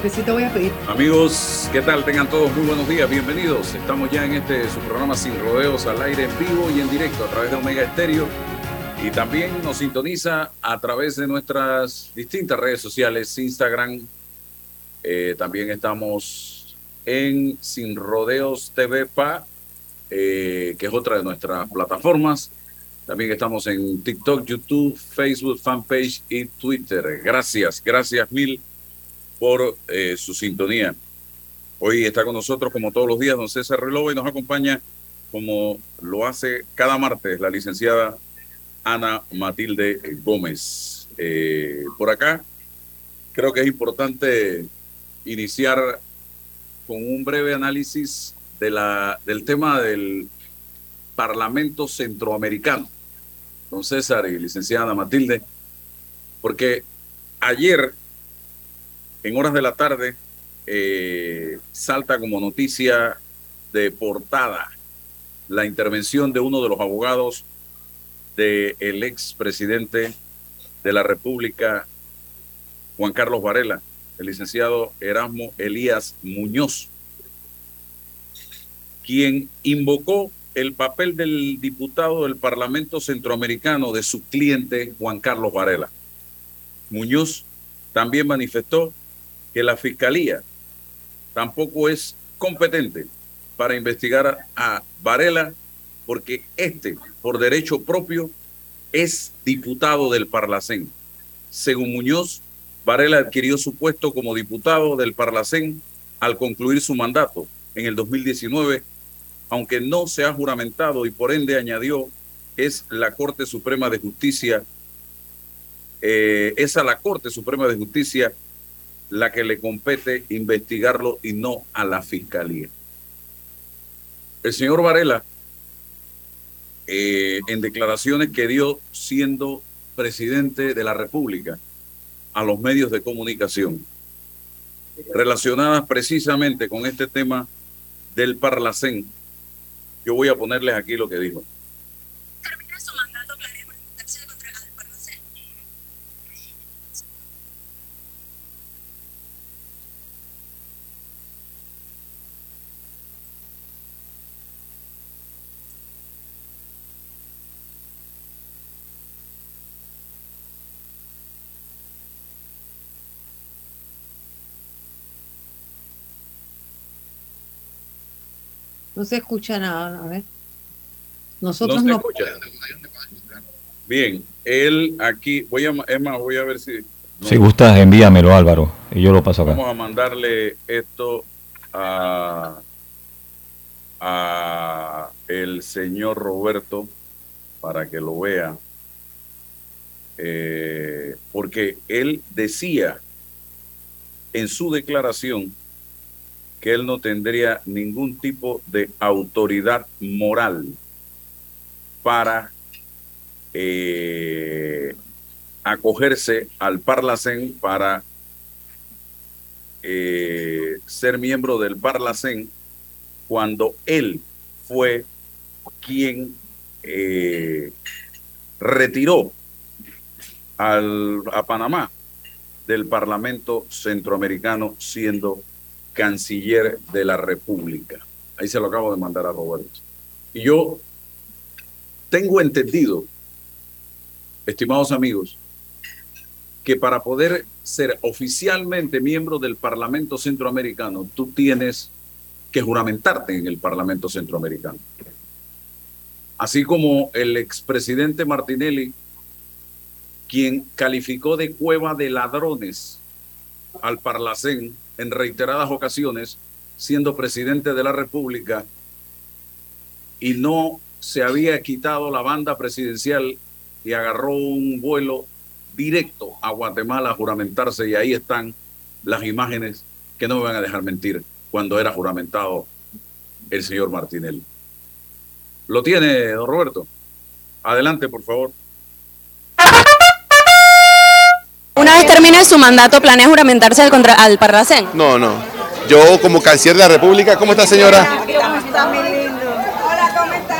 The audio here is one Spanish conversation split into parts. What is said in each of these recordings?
que sí te voy a pedir. Amigos, ¿qué tal? Tengan todos muy buenos días, bienvenidos. Estamos ya en este su programa Sin Rodeos al aire en vivo y en directo a través de Omega Estéreo. Y también nos sintoniza a través de nuestras distintas redes sociales, Instagram. Eh, también estamos en Sin Rodeos TV PA, eh, que es otra de nuestras plataformas. También estamos en TikTok, YouTube, Facebook, fanpage y Twitter. Gracias, gracias mil por eh, su sintonía. Hoy está con nosotros, como todos los días, don César Relova y nos acompaña, como lo hace cada martes, la licenciada Ana Matilde Gómez. Eh, por acá, creo que es importante iniciar con un breve análisis de la, del tema del Parlamento Centroamericano don César y licenciada Matilde, porque ayer, en horas de la tarde, eh, salta como noticia de portada la intervención de uno de los abogados del ex expresidente de la República, Juan Carlos Varela, el licenciado Erasmo Elías Muñoz, quien invocó el papel del diputado del Parlamento Centroamericano de su cliente Juan Carlos Varela. Muñoz también manifestó que la Fiscalía tampoco es competente para investigar a Varela porque este, por derecho propio, es diputado del Parlacén. Según Muñoz, Varela adquirió su puesto como diputado del Parlacén al concluir su mandato en el 2019 aunque no se ha juramentado y por ende añadió, es la Corte Suprema de Justicia, eh, es a la Corte Suprema de Justicia la que le compete investigarlo y no a la Fiscalía. El señor Varela, eh, en declaraciones que dio siendo presidente de la República a los medios de comunicación, relacionadas precisamente con este tema del Parlacén, yo voy a ponerles aquí lo que dijo. No se escucha nada, a ver. Nosotros no. Bien, él aquí, voy a, es más, voy a ver si. Si gustas, envíamelo, Álvaro, y yo lo paso acá. Vamos a mandarle esto a, a el señor Roberto para que lo vea. Eh, porque él decía en su declaración que él no tendría ningún tipo de autoridad moral para eh, acogerse al Parlacén para eh, ser miembro del Parlacén cuando él fue quien eh, retiró al, a Panamá del Parlamento Centroamericano siendo canciller de la República. Ahí se lo acabo de mandar a Roberto. Y yo tengo entendido, estimados amigos, que para poder ser oficialmente miembro del Parlamento Centroamericano, tú tienes que juramentarte en el Parlamento Centroamericano. Así como el expresidente Martinelli, quien calificó de cueva de ladrones al Parlacén en reiteradas ocasiones, siendo presidente de la República, y no se había quitado la banda presidencial y agarró un vuelo directo a Guatemala a juramentarse y ahí están las imágenes que no me van a dejar mentir cuando era juramentado el señor Martinelli. ¿Lo tiene, don Roberto? Adelante, por favor. Termine su mandato, ¿planea juramentarse al, contra, al Parlacén? No, no. Yo como canciller de la República, ¿cómo está señora?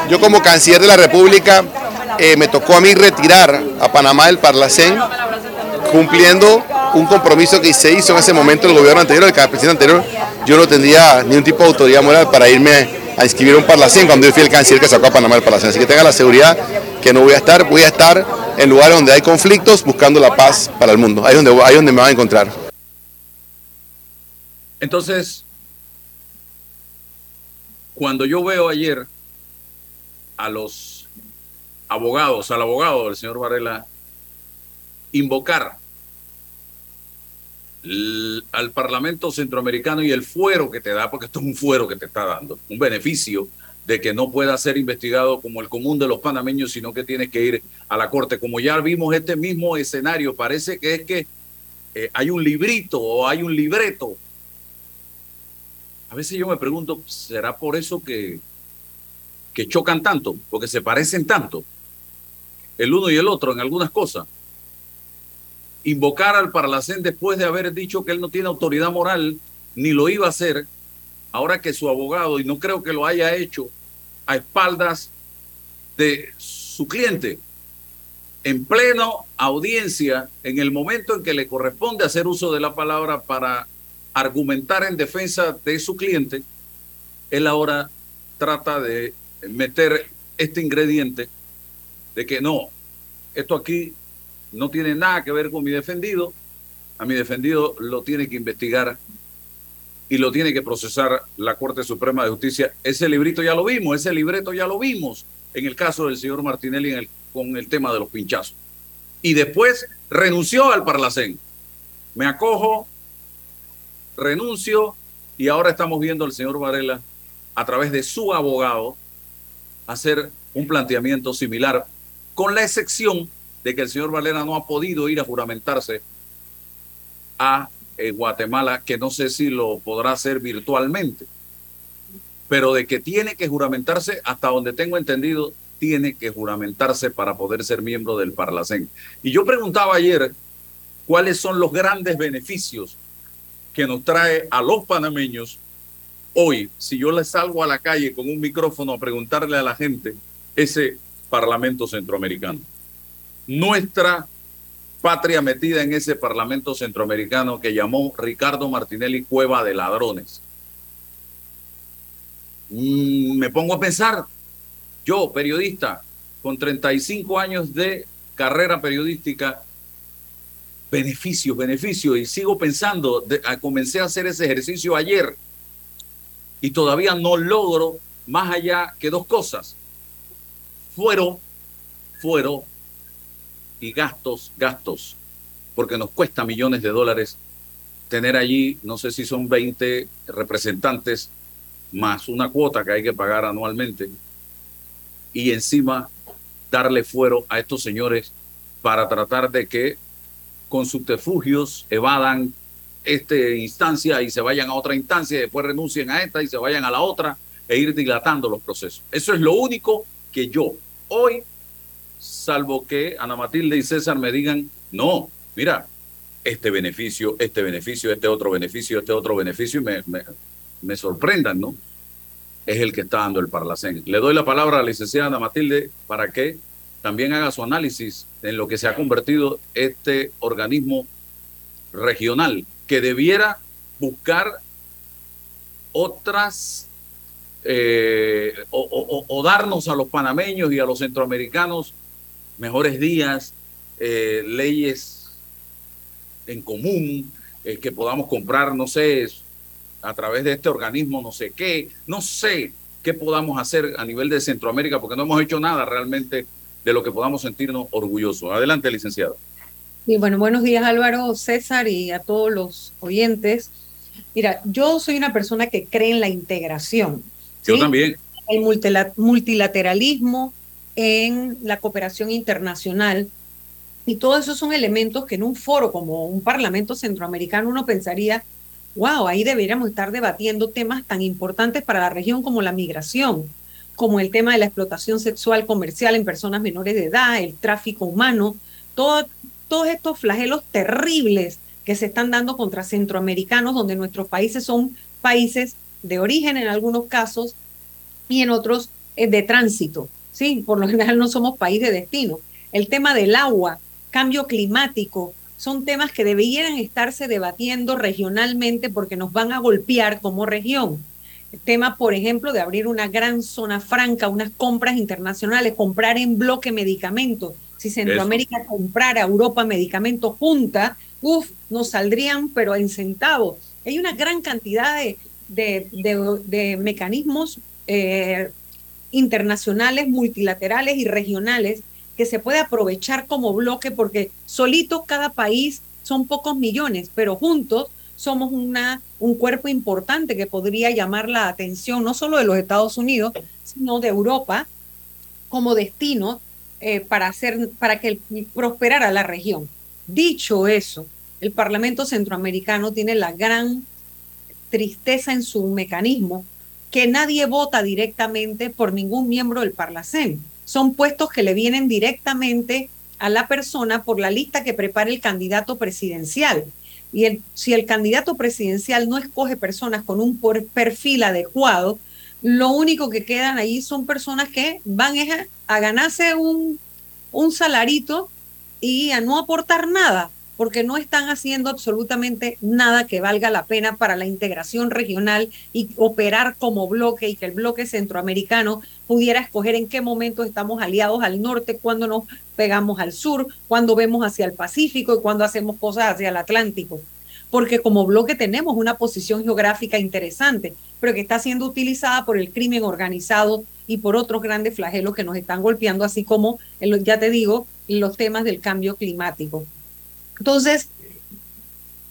Yo como canciller de la República eh, me tocó a mí retirar a Panamá del Parlacén cumpliendo un compromiso que se hizo en ese momento el gobierno anterior, el presidente anterior, yo no tendría ni un tipo de autoridad moral para irme a inscribir un Parlacén cuando yo fui el canciller que sacó a Panamá el Parlacén. Así que tenga la seguridad que no voy a estar, voy a estar en lugares donde hay conflictos buscando la paz para el mundo. Ahí es donde, ahí donde me van a encontrar. Entonces, cuando yo veo ayer a los abogados, al abogado del señor Varela, invocar al Parlamento Centroamericano y el fuero que te da, porque esto es un fuero que te está dando, un beneficio de que no pueda ser investigado como el común de los panameños, sino que tiene que ir a la corte. Como ya vimos este mismo escenario, parece que es que eh, hay un librito o hay un libreto. A veces yo me pregunto, ¿será por eso que, que chocan tanto? Porque se parecen tanto, el uno y el otro en algunas cosas invocar al Parlacén después de haber dicho que él no tiene autoridad moral, ni lo iba a hacer, ahora que su abogado, y no creo que lo haya hecho a espaldas de su cliente, en pleno audiencia, en el momento en que le corresponde hacer uso de la palabra para argumentar en defensa de su cliente, él ahora trata de meter este ingrediente de que no, esto aquí no tiene nada que ver con mi defendido. A mi defendido lo tiene que investigar y lo tiene que procesar la Corte Suprema de Justicia. Ese librito ya lo vimos, ese libreto ya lo vimos en el caso del señor Martinelli con el tema de los pinchazos. Y después renunció al Parlacén. Me acojo, renuncio y ahora estamos viendo al señor Varela a través de su abogado hacer un planteamiento similar, con la excepción de que el señor Valera no ha podido ir a juramentarse a eh, Guatemala, que no sé si lo podrá hacer virtualmente, pero de que tiene que juramentarse, hasta donde tengo entendido, tiene que juramentarse para poder ser miembro del Parlacén. Y yo preguntaba ayer cuáles son los grandes beneficios que nos trae a los panameños hoy, si yo le salgo a la calle con un micrófono a preguntarle a la gente ese Parlamento Centroamericano nuestra patria metida en ese Parlamento centroamericano que llamó Ricardo Martinelli Cueva de Ladrones. Mm, me pongo a pensar, yo, periodista, con 35 años de carrera periodística, beneficios, beneficios, y sigo pensando, comencé a hacer ese ejercicio ayer y todavía no logro más allá que dos cosas. Fueron, fueron y gastos, gastos, porque nos cuesta millones de dólares tener allí, no sé si son 20 representantes más una cuota que hay que pagar anualmente y encima darle fuero a estos señores para tratar de que con subterfugios evadan esta instancia y se vayan a otra instancia y después renuncien a esta y se vayan a la otra e ir dilatando los procesos. Eso es lo único que yo hoy salvo que Ana Matilde y César me digan, no, mira, este beneficio, este beneficio, este otro beneficio, este otro beneficio, y me, me, sorprendan, ¿no? Es el que está dando el Parlacén. Le doy la palabra a la licenciada Ana Matilde para que también haga su análisis en lo que se ha convertido este organismo regional, que debiera buscar otras eh, o, darnos a los panameños y a los centroamericanos mejores días, eh, leyes en común, eh, que podamos comprar, no sé, a través de este organismo, no sé qué, no sé qué podamos hacer a nivel de Centroamérica, porque no hemos hecho nada realmente de lo que podamos sentirnos orgullosos. Adelante, licenciado. Y bueno, buenos días Álvaro, César y a todos los oyentes. Mira, yo soy una persona que cree en la integración. Yo también. El multilateralismo, en la cooperación internacional. Y todos esos son elementos que en un foro como un Parlamento Centroamericano uno pensaría, wow, ahí deberíamos estar debatiendo temas tan importantes para la región como la migración, como el tema de la explotación sexual comercial en personas menores de edad, el tráfico humano, todos estos flagelos terribles que se están dando contra centroamericanos, donde nuestros países son países de origen en algunos casos y en otros eh, de tránsito. Sí, por lo general no somos país de destino. El tema del agua, cambio climático, son temas que debieran estarse debatiendo regionalmente porque nos van a golpear como región. El tema, por ejemplo, de abrir una gran zona franca, unas compras internacionales, comprar en bloque medicamentos. Si Centroamérica comprara Europa medicamentos junta, uff, nos saldrían, pero en centavos. Hay una gran cantidad de, de, mecanismos eh, internacionales, multilaterales y regionales que se puede aprovechar como bloque porque solitos cada país son pocos millones, pero juntos somos una, un cuerpo importante que podría llamar la atención no solo de los Estados Unidos, sino de Europa como destino eh, para, hacer, para que prosperara la región. Dicho eso, el Parlamento Centroamericano tiene la gran tristeza en su mecanismo que nadie vota directamente por ningún miembro del Parlacén son puestos que le vienen directamente a la persona por la lista que prepara el candidato presidencial. Y el, si el candidato presidencial no escoge personas con un perfil adecuado, lo único que quedan ahí son personas que van a, ganarse un, un salarito y a no aportar nada porque no están haciendo absolutamente nada que valga la pena para la integración regional y operar como bloque y que el bloque centroamericano pudiera escoger en qué momento estamos aliados al norte, cuando nos pegamos al sur, cuando vemos hacia el Pacífico y cuando hacemos cosas hacia el Atlántico. Porque como bloque tenemos una posición geográfica interesante, pero que está siendo utilizada por el crimen organizado y por otros grandes flagelos que nos están golpeando, así como, ya te digo, los temas del cambio climático. Entonces,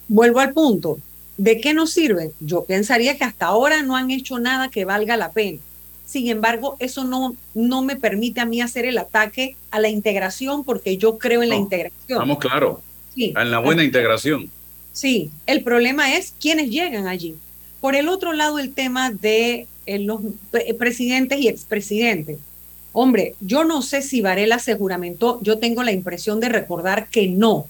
vuelvo al punto. ¿De qué nos sirve? Yo pensaría que hasta ahora no han hecho nada que valga la pena. Sin embargo, eso no, no me permite a mí hacer el ataque a la integración porque yo creo en la integración. Vamos claro. Sí. En la buena integración. Sí, el problema es quiénes llegan allí. Por el otro lado, el tema de eh, los presidentes y expresidentes. Hombre, yo no sé si Varela se juramentó, yo tengo la impresión de recordar que no.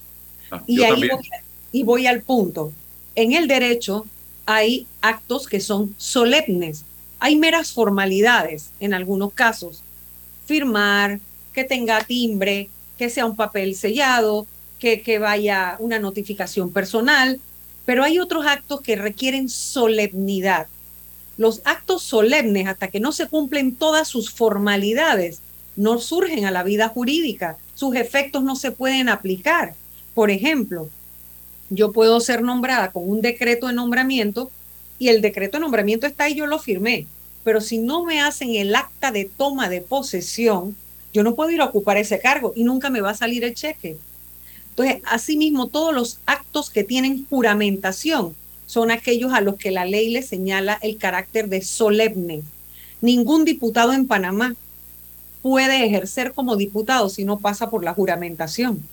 Ah, y ahí voy, y voy al punto. En el derecho hay actos que son solemnes. Hay meras formalidades en algunos casos. Firmar, que tenga timbre, que sea un papel sellado, que, que vaya una notificación personal, pero hay otros actos que requieren solemnidad. Los actos solemnes, hasta que no se cumplen todas sus formalidades, no surgen a la vida jurídica, sus efectos no se pueden aplicar. Por ejemplo, yo puedo ser nombrada con un decreto de nombramiento y el decreto de nombramiento está ahí, yo lo firmé. Pero si no me hacen el acta de toma de posesión, yo no puedo ir a ocupar ese cargo y nunca me va a salir el cheque. Entonces, asimismo, todos los actos que tienen juramentación son aquellos a los que la ley le señala el carácter de solemne. Ningún diputado en Panamá puede ejercer como diputado si no pasa por la juramentación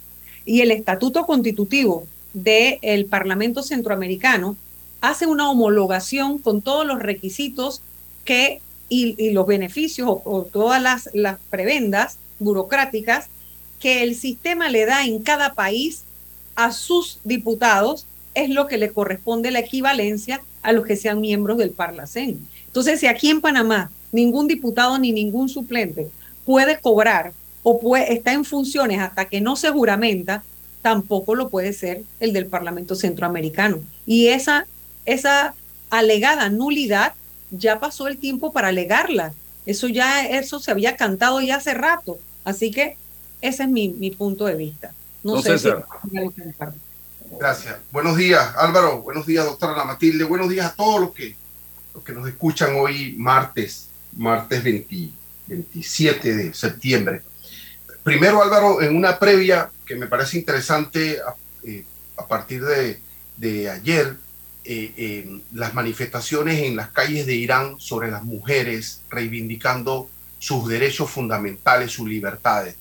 y el estatuto constitutivo del Parlamento Centroamericano hace una homologación con todos los requisitos que y, los beneficios o, todas las, las prebendas burocráticas que el sistema le da en cada país a sus diputados es lo que le corresponde la equivalencia a los que sean miembros del Parlacén. Entonces, si aquí en Panamá ningún diputado ni ningún suplente puede cobrar o puede, está en funciones hasta que no se juramenta, tampoco lo puede ser el del Parlamento Centroamericano. Y esa, esa alegada nulidad ya pasó el tiempo para alegarla. Eso ya, eso se había cantado ya hace rato. Así que ese es mi, mi punto de vista. No, sé si Gracias. Buenos días, Álvaro. Buenos días, doctora Ana Matilde. Buenos días a todos los que, los que nos escuchan hoy, martes, martes 27 de septiembre. Primero, Álvaro, en una previa que me parece interesante a, eh, partir de, ayer, eh, las manifestaciones en las calles de Irán sobre las mujeres reivindicando sus derechos fundamentales, sus libertades.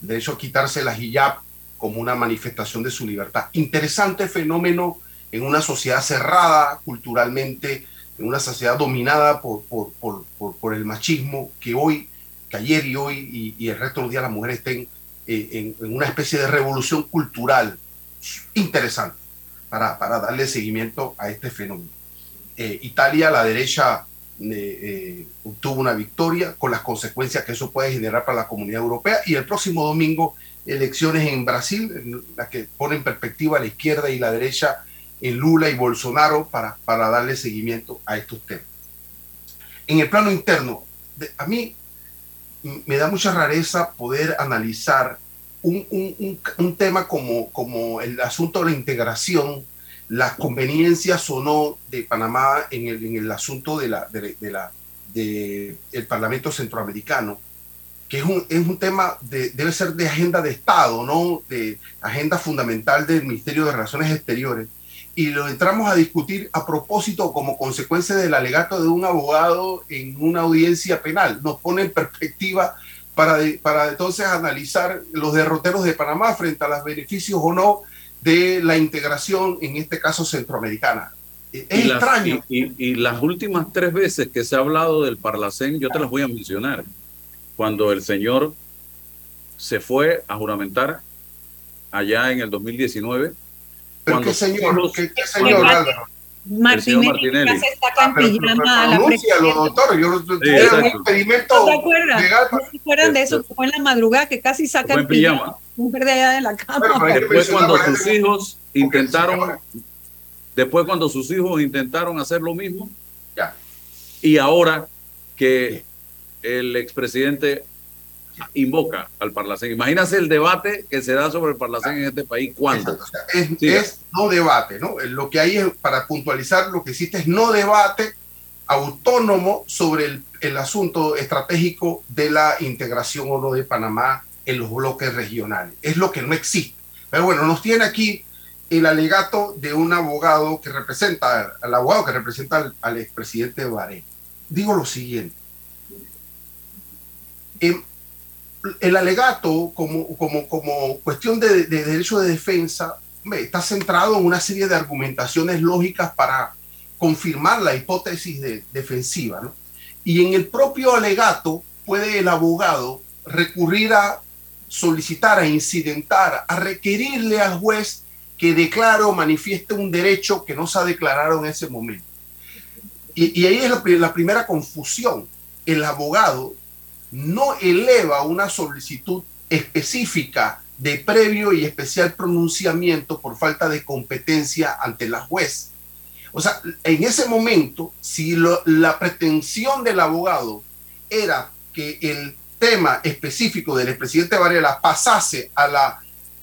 El derecho a quitarse la hijab como una manifestación de su libertad. Interesante fenómeno en una sociedad cerrada culturalmente, en una sociedad dominada por, por, por, por el machismo que hoy que ayer y hoy y, el resto de los días las mujeres estén eh, en, una especie de revolución cultural interesante para, para darle seguimiento a este fenómeno. Eh, Italia, la derecha eh, obtuvo una victoria con las consecuencias que eso puede generar para la comunidad europea. Y el próximo domingo, elecciones en Brasil, en las que ponen en perspectiva la izquierda y la derecha en Lula y Bolsonaro para, para darle seguimiento a estos temas. En el plano interno, a mí me da mucha rareza poder analizar un, un, un, tema como, como el asunto de la integración, las conveniencias o no de Panamá en el, en el asunto de la, de, la, de el Parlamento Centroamericano, que es un, es un tema, de, debe ser de agenda de Estado, no de agenda fundamental del Ministerio de Relaciones Exteriores y lo entramos a discutir a propósito como consecuencia del alegato de un abogado en una audiencia penal. Nos pone en perspectiva para, para entonces analizar los derroteros de Panamá frente a los beneficios o no de la integración, en este caso centroamericana. Es extraño. y, las últimas tres veces que se ha hablado del Parlacén, yo te las voy a mencionar. Cuando el señor se fue a juramentar allá en el 2019 ¿Pero qué señor? ¿Qué, qué señor, Álvaro? Martínez, Martinelli. se está ah, pero, pero, pero, doctor. Yo sí, un experimento ¿No se acuerdan? Legal. ¿No se acuerdan de eso? Fue en la madrugada que casi saca el pijama. Un verde allá de la cama. después cuando sus hijos intentaron, después cuando sus hijos intentaron hacer lo mismo, ya. y ahora que el expresidente invoca al Parlacén. Imagínate el debate que se da sobre el Parlacén en este país. ¿Cuándo? Es, no debate, ¿no? Lo que hay es, para puntualizar, lo que existe es no debate autónomo sobre el, el asunto estratégico de la integración o no de Panamá en los bloques regionales. Es lo que no existe. Pero bueno, nos tiene aquí el alegato de un abogado que representa, al abogado que representa al, al expresidente Baré. Digo lo siguiente. En, el alegato como, como, como cuestión de, derecho de defensa está centrado en una serie de argumentaciones lógicas para confirmar la hipótesis de, defensiva. ¿no? Y en el propio alegato puede el abogado recurrir a solicitar, a incidentar, a requerirle al juez que declare o manifieste un derecho que no se ha declarado en ese momento. Y, ahí es la primera confusión. El abogado no eleva una solicitud específica de previo y especial pronunciamiento por falta de competencia ante la juez. O sea, en ese momento, si la pretensión del abogado era que el tema específico del expresidente Varela pasase a la,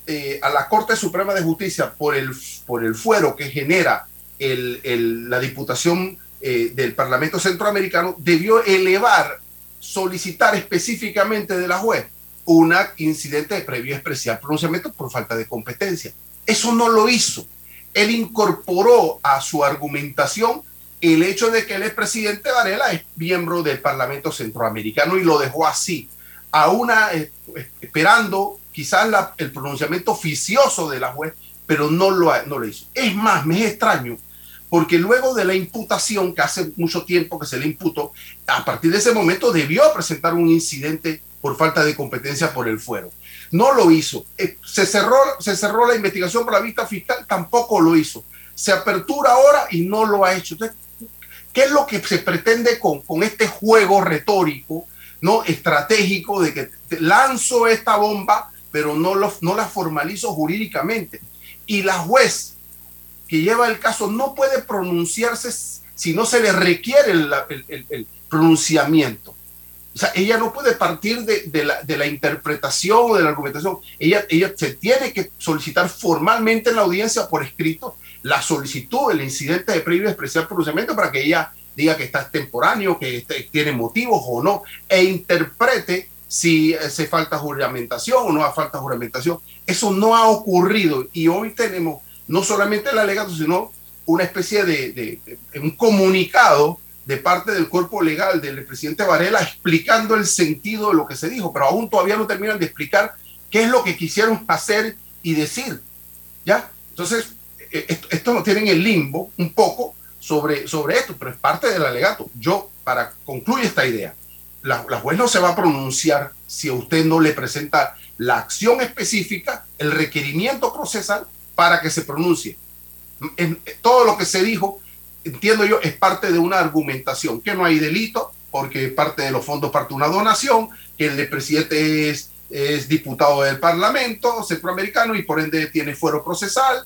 eh, a la Corte Suprema de Justicia por el, por el fuero que genera la Diputación eh, del Parlamento Centroamericano, debió elevar solicitar específicamente de la juez un incidente de previo especial pronunciamiento por falta de competencia. Eso no lo hizo. Él incorporó a su argumentación el hecho de que el expresidente Varela es miembro del Parlamento Centroamericano y lo dejó así, a una, eh, esperando quizás el pronunciamiento oficioso de la juez, pero no lo, no lo hizo. Es más, me es extraño porque luego de la imputación, que hace mucho tiempo que se le imputó, a partir de ese momento debió presentar un incidente por falta de competencia por el fuero. No lo hizo. Eh, se cerró, se cerró la investigación por la vista fiscal, tampoco lo hizo. Se apertura ahora y no lo ha hecho. Entonces, ¿qué es lo que se pretende con, con este juego retórico, no estratégico de que lanzo esta bomba, pero no, lo, no la formalizo jurídicamente? Y la juez que lleva el caso no puede pronunciarse si no se le requiere el, pronunciamiento. O sea, ella no puede partir de, la, interpretación o de la argumentación. Ella, ella se tiene que solicitar formalmente en la audiencia por escrito la solicitud del incidente de previo especial pronunciamiento para que ella diga que está extemporáneo, que este, tiene motivos o no, e interprete si hace falta juramentación o no hace falta juramentación. Eso no ha ocurrido y hoy tenemos no solamente el alegato, sino una especie de, un comunicado de parte del cuerpo legal del presidente Varela explicando el sentido de lo que se dijo, pero aún todavía no terminan de explicar qué es lo que quisieron hacer y decir. ¿Ya? Entonces, e, esto, esto nos tiene en el limbo un poco sobre, sobre esto, pero es parte del alegato. Yo, para concluir esta idea, la, la juez no se va a pronunciar si a usted no le presenta la acción específica, el requerimiento procesal para que se pronuncie. Todo lo que se dijo entiendo yo, es parte de una argumentación, que no hay delito, porque parte de los fondos parte de una donación, que el presidente es, es diputado del Parlamento centroamericano y por ende tiene fuero procesal,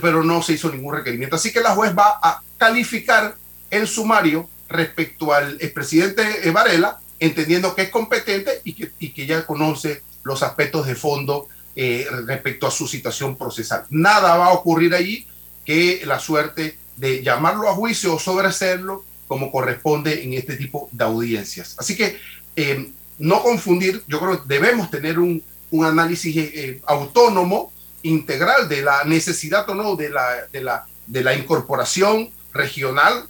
pero no se hizo ningún requerimiento. Así que la juez va a calificar el sumario respecto al expresidente Varela, entendiendo que es competente y que, y que ya conoce los aspectos de fondo eh, respecto a su situación procesal. Nada va a ocurrir allí que la suerte de llamarlo a juicio o sobreserlo como corresponde en este tipo de audiencias. Así que eh, no confundir, yo creo que debemos tener un, un análisis eh, autónomo, integral de la necesidad o no de la, de la, de la incorporación regional,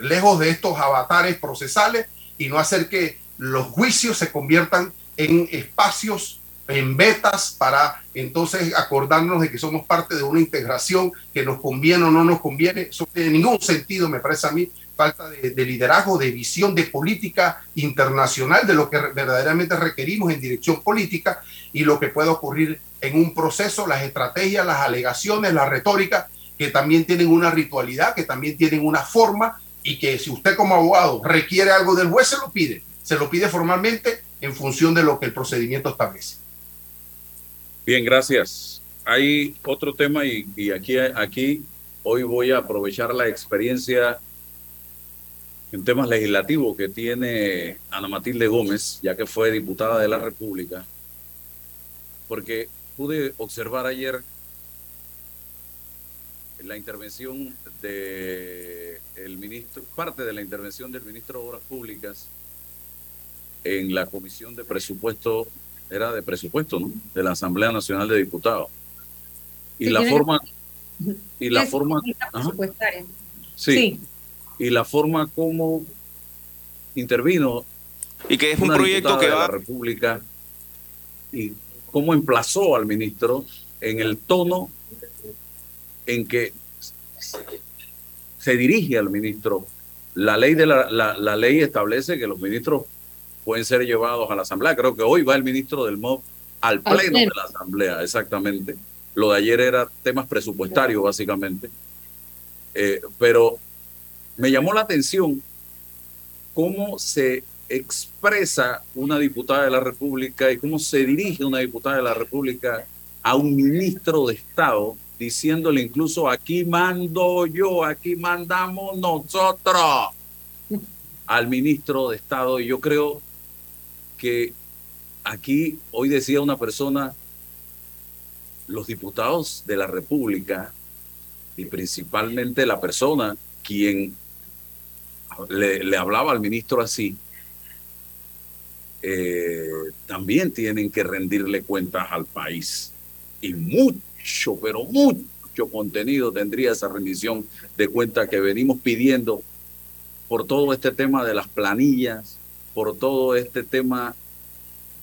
lejos de estos avatares procesales, y no hacer que los juicios se conviertan en espacios en betas para entonces acordarnos de que somos parte de una integración que nos conviene o no nos conviene. Eso en ningún sentido me parece a mí falta de, de, liderazgo, de visión, de política internacional, de lo que verdaderamente requerimos en dirección política y lo que puede ocurrir en un proceso, las estrategias, las alegaciones, la retórica, que también tienen una ritualidad, que también tienen una forma y que si usted como abogado requiere algo del juez, se lo pide, se lo pide formalmente en función de lo que el procedimiento establece. Bien, gracias. Hay otro tema y, y aquí, aquí hoy voy a aprovechar la experiencia en temas legislativos que tiene Ana Matilde Gómez, ya que fue diputada de la República, porque pude observar ayer la intervención de el ministro, parte de la intervención del ministro de Obras Públicas en la comisión de presupuesto era de presupuesto, ¿no? De la Asamblea Nacional de Diputados. Y la forma y la forma sí, sí, y la forma como intervino y que es un proyecto que va a la República y cómo emplazó al ministro en el tono en que se dirige al ministro. La ley de la, la, la ley establece que los ministros pueden ser llevados a la Asamblea. Creo que hoy va el ministro del MOB al pleno de la Asamblea, exactamente. Lo de ayer era temas presupuestarios, básicamente. Eh, pero me llamó la atención cómo se expresa una diputada de la República y cómo se dirige una diputada de la República a un ministro de Estado, diciéndole incluso aquí mando yo, aquí mandamos nosotros al ministro de Estado. Y yo creo que aquí hoy decía una persona, los diputados de la República y principalmente la persona quien le, hablaba al ministro así, eh, también tienen que rendirle cuentas al país. Y mucho, pero mucho contenido tendría esa rendición de cuentas que venimos pidiendo por todo este tema de las planillas, por todo este tema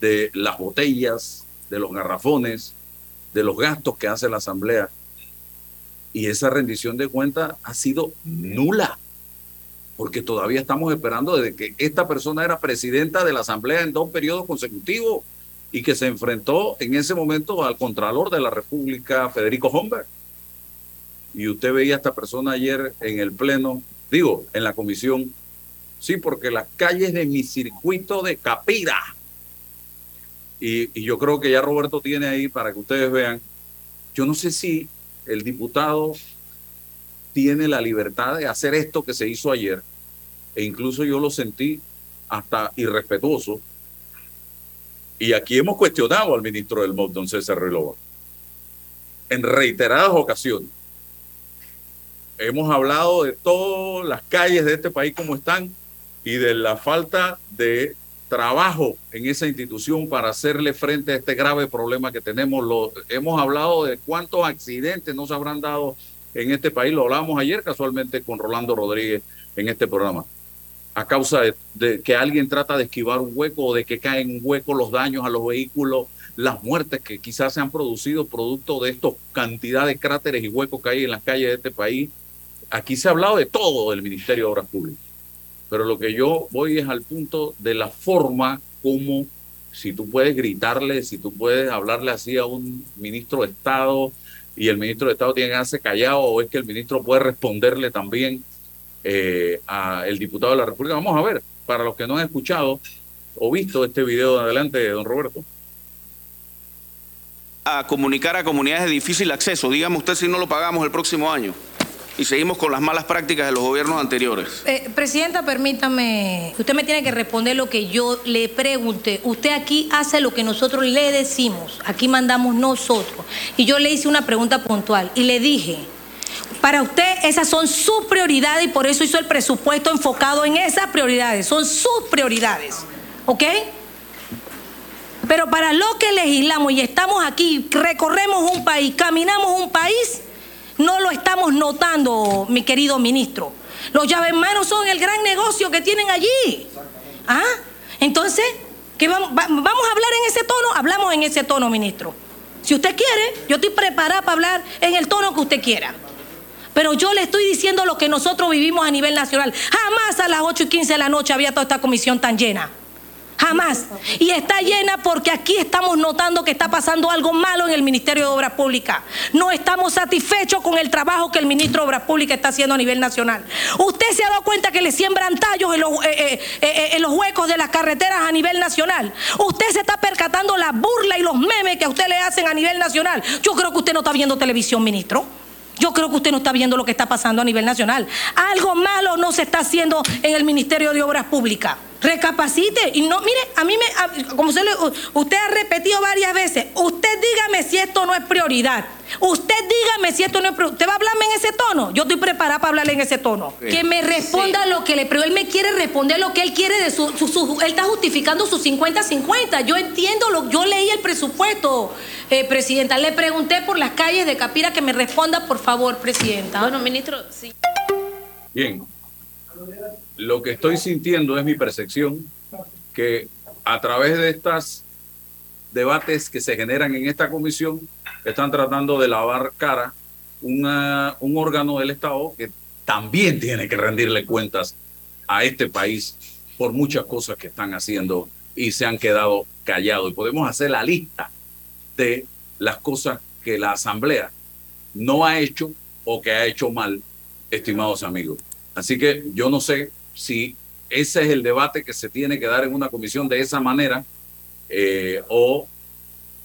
de las botellas, de los garrafones, de los gastos que hace la Asamblea. Y esa rendición de cuentas ha sido nula, porque todavía estamos esperando desde que esta persona era presidenta de la Asamblea en dos periodos consecutivos y que se enfrentó en ese momento al Contralor de la República, Federico Homberg. Y usted veía a esta persona ayer en el Pleno, digo, en la comisión, Sí, porque las calles de mi circuito de Capira. Y, yo creo que ya Roberto tiene ahí para que ustedes vean. Yo no sé si el diputado tiene la libertad de hacer esto que se hizo ayer. E incluso yo lo sentí hasta irrespetuoso. Y aquí hemos cuestionado al ministro del MOD, don César Relova, en reiteradas ocasiones. Hemos hablado de todas las calles de este país como están y de la falta de trabajo en esa institución para hacerle frente a este grave problema que tenemos. Lo, hemos hablado de cuántos accidentes no se habrán dado en este país. Lo hablamos ayer casualmente con Rolando Rodríguez en este programa. A causa de, de que alguien trata de esquivar un hueco o de que caen un hueco los daños a los vehículos, las muertes que quizás se han producido producto de esta cantidad de cráteres y huecos que hay en las calles de este país. Aquí se ha hablado de todo del Ministerio de Obras Públicas pero lo que yo voy es al punto de la forma como si tú puedes gritarle, si tú puedes hablarle así a un ministro de Estado y el ministro de Estado tiene que quedarse callado o es que el ministro puede responderle también eh, al diputado de la República. Vamos a ver, para los que no han escuchado o visto este video de adelante, don Roberto. A comunicar a comunidades de difícil acceso. Dígame usted si no lo pagamos el próximo año y seguimos con las malas prácticas de los gobiernos anteriores. Eh, presidenta, permítame, usted me tiene que responder lo que yo le pregunté. Usted aquí hace lo que nosotros le decimos, aquí mandamos nosotros. Y yo le hice una pregunta puntual y le dije, para usted esas son sus prioridades y por eso hizo el presupuesto enfocado en esas prioridades, son sus prioridades, ¿ok? Pero para lo que legislamos y estamos aquí, recorremos un país, caminamos un país, no lo estamos notando, mi querido ministro. Los llaves manos son el gran negocio que tienen allí. ¿Ah? Entonces, ¿qué vamos, vamos a hablar en ese tono? Hablamos en ese tono, ministro. Si usted quiere, yo estoy preparada para hablar en el tono que usted quiera. Pero yo le estoy diciendo lo que nosotros vivimos a nivel nacional. Jamás a las 8 y 15 de la noche había toda esta comisión tan llena. Jamás. Y está llena porque aquí estamos notando que está pasando algo malo en el Ministerio de Obras Públicas. No estamos satisfechos con el trabajo que el ministro de Obras Públicas está haciendo a nivel nacional. Usted se ha dado cuenta que le siembran tallos en los, eh, eh, eh, en los huecos de las carreteras a nivel nacional. Usted se está percatando la burla y los memes que a usted le hacen a nivel nacional. Yo creo que usted no está viendo televisión, ministro. Yo creo que usted no está viendo lo que está pasando a nivel nacional. Algo malo no se está haciendo en el Ministerio de Obras Públicas. Recapacite y no, mire, a mí me, como usted, usted ha repetido varias veces, usted dígame si esto no es prioridad. Usted dígame si esto no es prioridad. ¿Usted va a hablarme en ese tono? Yo estoy preparada para hablarle en ese tono. Que me responda lo que le pero él me quiere responder lo que él quiere de su, su, él está justificando sus 50-50. Yo entiendo lo, yo leí el presupuesto, eh, presidenta. Le pregunté por las calles de Capira que me responda, por favor, presidenta. Bueno, ministro, sí. Bien, lo que estoy sintiendo es mi percepción que a través de estos debates que se generan en esta comisión, están tratando de lavar cara una, un órgano del Estado que también tiene que rendirle cuentas a este país por muchas cosas que están haciendo y se han quedado callados. Y podemos hacer la lista de las cosas que la Asamblea no ha hecho o que ha hecho mal, estimados amigos. Así que yo no sé si ese es el debate que se tiene que dar en una comisión de esa manera, eh, o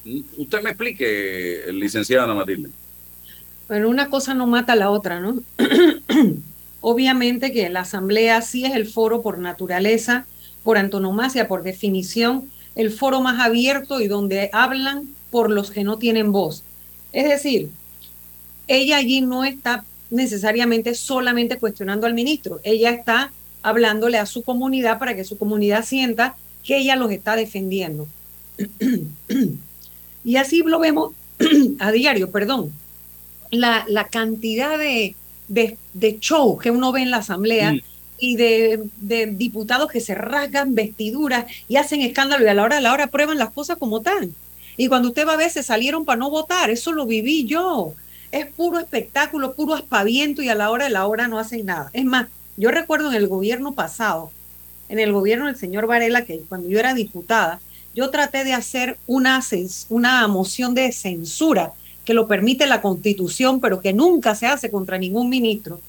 mm, usted me explique, licenciada Ana Matilde. Bueno, una cosa no mata a la otra, ¿no? Obviamente que la asamblea sí es el foro por naturaleza, por antonomasia, por definición, el foro más abierto y donde hablan por los que no tienen voz. Es decir, ella allí no está necesariamente solamente cuestionando al ministro, ella está hablándole a su comunidad para que su comunidad sienta que ella los está defendiendo. y así lo vemos a diario, perdón. La, la cantidad de, de, show que uno ve en la asamblea mm. y de, de, diputados que se rasgan vestiduras y hacen escándalo y a la hora de la hora prueban las cosas como están. Y cuando usted va a ver, se salieron para no votar. Eso lo viví yo. Es puro espectáculo, puro aspaviento y a la hora de la hora no hacen nada. Es más, yo recuerdo en el gobierno pasado, en el gobierno del señor Varela, que cuando yo era diputada, yo traté de hacer una, una moción de censura que lo permite la constitución, pero que nunca se hace contra ningún ministro.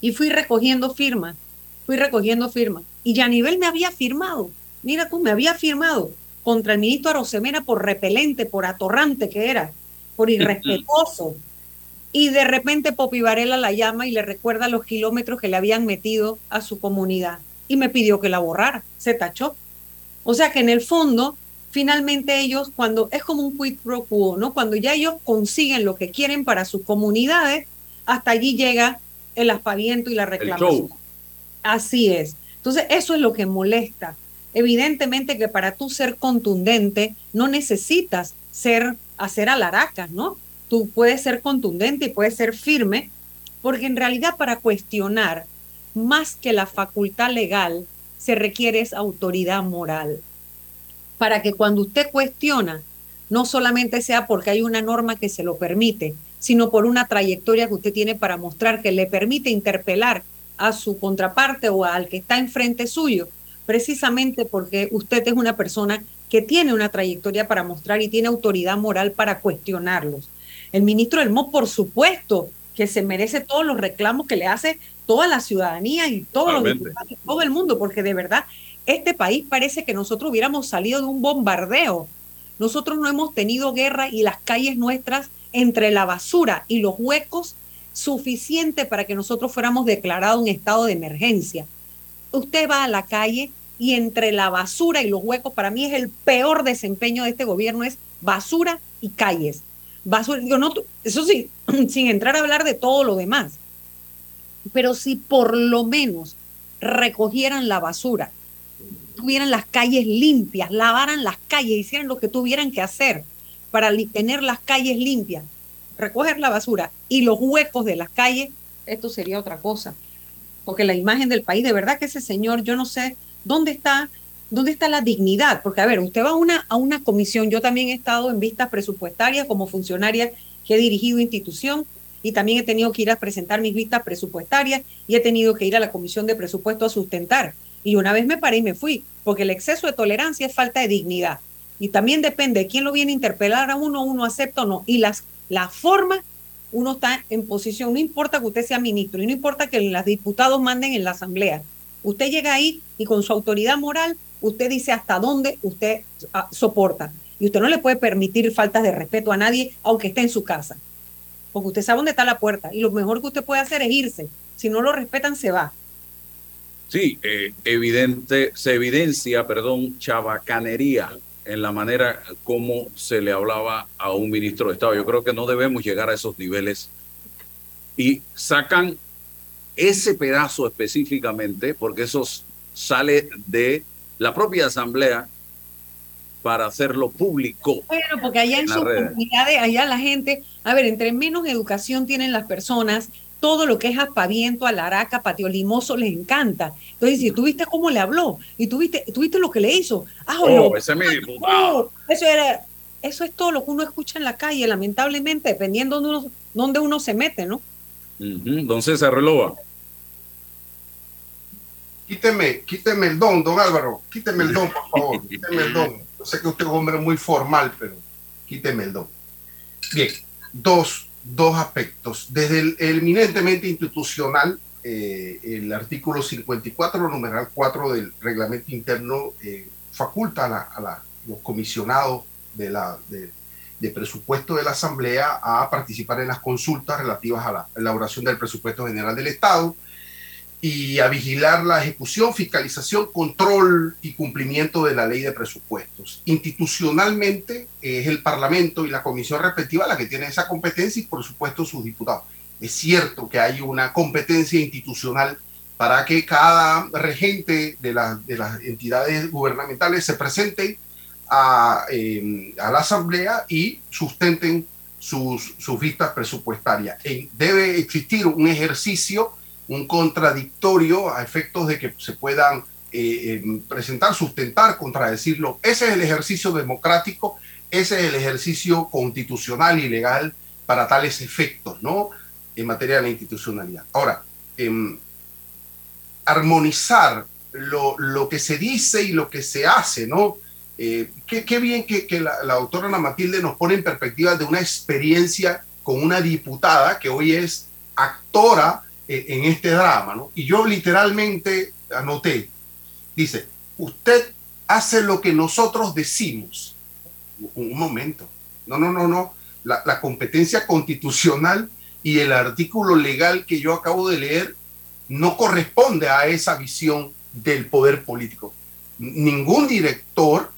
Y fui recogiendo firmas, fui recogiendo firmas. Y Yanivel me había firmado, mira tú, me había firmado contra el ministro Arosemena por repelente, por atorrante que era, por irrespetuoso, y de repente Popi Varela la llama y le recuerda los kilómetros que le habían metido a su comunidad y me pidió que la borrara, se tachó. O sea que en el fondo, finalmente ellos, cuando es como un quid pro quo, ¿no? Cuando ya ellos consiguen lo que quieren para sus comunidades, hasta allí llega el aspaviento y la reclamación. Así es. Entonces, eso es lo que molesta. Evidentemente que para tú ser contundente no necesitas ser hacer alaracas, ¿no? Tú puedes ser contundente y puedes ser firme, porque en realidad para cuestionar, más que la facultad legal, se requiere es autoridad moral. Para que cuando usted cuestiona, no solamente sea porque hay una norma que se lo permite, sino por una trayectoria que usted tiene para mostrar que le permite interpelar a su contraparte o al que está enfrente suyo, precisamente porque usted es una persona que tiene una trayectoria para mostrar y tiene autoridad moral para cuestionarlos. El ministro del MOP, por supuesto, que se merece todos los reclamos que le hace toda la ciudadanía y todos los diputados, todo el mundo, porque de verdad este país parece que nosotros hubiéramos salido de un bombardeo. Nosotros no hemos tenido guerra y las calles nuestras entre la basura y los huecos suficiente para que nosotros fuéramos declarados en estado de emergencia. Usted va a la calle y entre la basura y los huecos, para mí es el peor desempeño de este gobierno, es basura y calles. Basura, no, eso sí, sin entrar a hablar de todo lo demás. Pero si por lo menos recogieran la basura, tuvieran las calles limpias, lavaran las calles, hicieran lo que tuvieran que hacer para tener las calles limpias, recoger la basura y los huecos de las calles, esto sería otra cosa. Porque la imagen del país, de verdad que ese señor, yo no sé dónde está, dónde está la dignidad. Porque, a ver, usted va a una, a una comisión, yo también he estado en vistas presupuestarias como funcionaria que he dirigido institución y también he tenido que ir a presentar mis vistas presupuestarias y he tenido que ir a la comisión de presupuesto a sustentar. Y una vez me paré y me fui, porque el exceso de tolerancia es falta de dignidad. Y también depende de quién lo viene a interpelar a uno, uno acepta o no. Y las, la forma, uno está en posición, no importa que usted sea ministro y no importa que los diputados manden en la asamblea. Usted llega ahí y con su autoridad moral, usted dice hasta dónde usted ah, soporta. Y usted no le puede permitir faltas de respeto a nadie, aunque esté en su casa. Porque usted sabe dónde está la puerta. Y lo mejor que usted puede hacer es irse. Si no lo respetan, se va. Sí, eh, evidente, se evidencia, perdón, chabacanería en la manera como se le hablaba a un ministro de Estado. Yo creo que no debemos llegar a esos niveles. Y sacan ese pedazo específicamente, porque eso sale de la propia asamblea para hacerlo público. Bueno, porque allá en, sus comunidades, allá la gente, a ver, entre menos educación tienen las personas, todo lo que es aspaviento, alaraca, patio limoso, les encanta. Entonces, si tuviste cómo le habló y tuviste, tuviste lo que le hizo. Ah, oh, ese es mi diputado. eso, era, eso es todo lo que uno escucha en la calle, lamentablemente, dependiendo de uno, dónde uno se mete, ¿no? Entonces, se relova. Quíteme, quíteme el don, don Álvaro. Quíteme el don, por favor. Quíteme el don. Yo sé que usted es un hombre muy formal, pero quíteme el don. Bien, dos dos aspectos. Desde el, eminentemente institucional, eh, el artículo 54, numeral 4 del reglamento interno eh, faculta a, los comisionados de, la, de, de, presupuesto de la Asamblea a participar en las consultas relativas a la elaboración del presupuesto general del Estado y a vigilar la ejecución, fiscalización, control y cumplimiento de la ley de presupuestos. Institucionalmente es el Parlamento y la comisión respectiva la que tiene esa competencia y por supuesto sus diputados. Es cierto que hay una competencia institucional para que cada regente de, de las entidades gubernamentales se presente a, eh, a la Asamblea y sustenten sus, sus vistas presupuestarias. debe existir un ejercicio un contradictorio a efectos de que se puedan eh, eh, presentar, sustentar, contradecirlo. Ese es el ejercicio democrático, ese es el ejercicio constitucional y legal para tales efectos, ¿no? En materia de la institucionalidad. Ahora, em, armonizar lo, que se dice y lo que se hace, ¿no? Eh, qué, bien que, la, la, doctora Ana Matilde nos pone en perspectiva de una experiencia con una diputada que hoy es actora en este drama, ¿no? Y yo literalmente anoté, dice, usted hace lo que nosotros decimos. Un, momento, no, no, no, no, la, la competencia constitucional y el artículo legal que yo acabo de leer no corresponde a esa visión del poder político. Ningún director,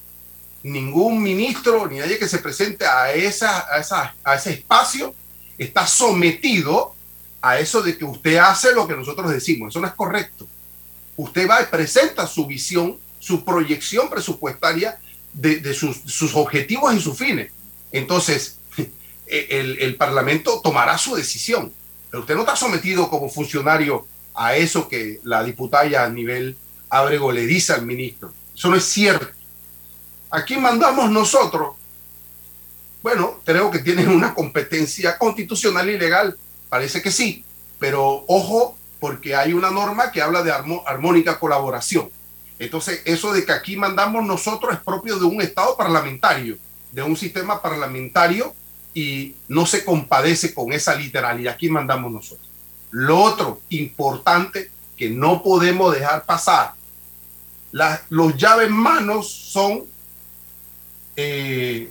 ningún ministro, ni nadie que se presente a, esa, a, esa, a ese espacio está sometido a eso de que usted hace lo que nosotros decimos. Eso no es correcto. Usted va y presenta su visión, su proyección presupuestaria de, sus, objetivos y sus fines. Entonces, el, el, Parlamento tomará su decisión. Pero usted no está sometido como funcionario a eso que la diputada a nivel Ábrego le dice al ministro. Eso no es cierto. Aquí mandamos nosotros. Bueno, creo que tienen una competencia constitucional y legal Parece que sí, pero ojo, porque hay una norma que habla de armónica colaboración. Entonces, eso de que aquí mandamos nosotros es propio de un Estado parlamentario, de un sistema parlamentario y no se compadece con esa literalidad. Aquí mandamos nosotros. Lo otro importante que no podemos dejar pasar, los llaves manos son eh,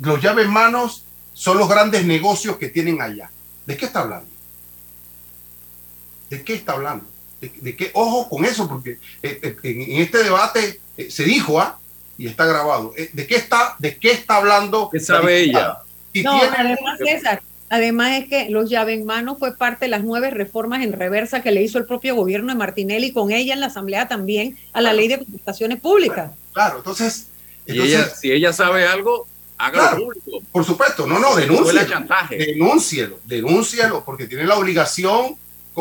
los llaves manos son los grandes negocios que tienen allá. ¿De qué está hablando? ¿De qué está hablando? ¿De, qué? Ojo con eso, porque eh, eh, en este debate se dijo, ¿ah? Y está grabado. ¿De qué está, de qué está hablando? ¿Qué sabe ella? no, además, César, además es que los llave en mano fue parte de las nueve reformas en reversa que le hizo el propio gobierno de Martinelli con ella en la Asamblea también a la ley de contrataciones públicas. Claro, entonces... si ella sabe algo, hágalo público. Por supuesto, no, no, denúncielo. Denúncielo, denúncielo, porque tiene la obligación,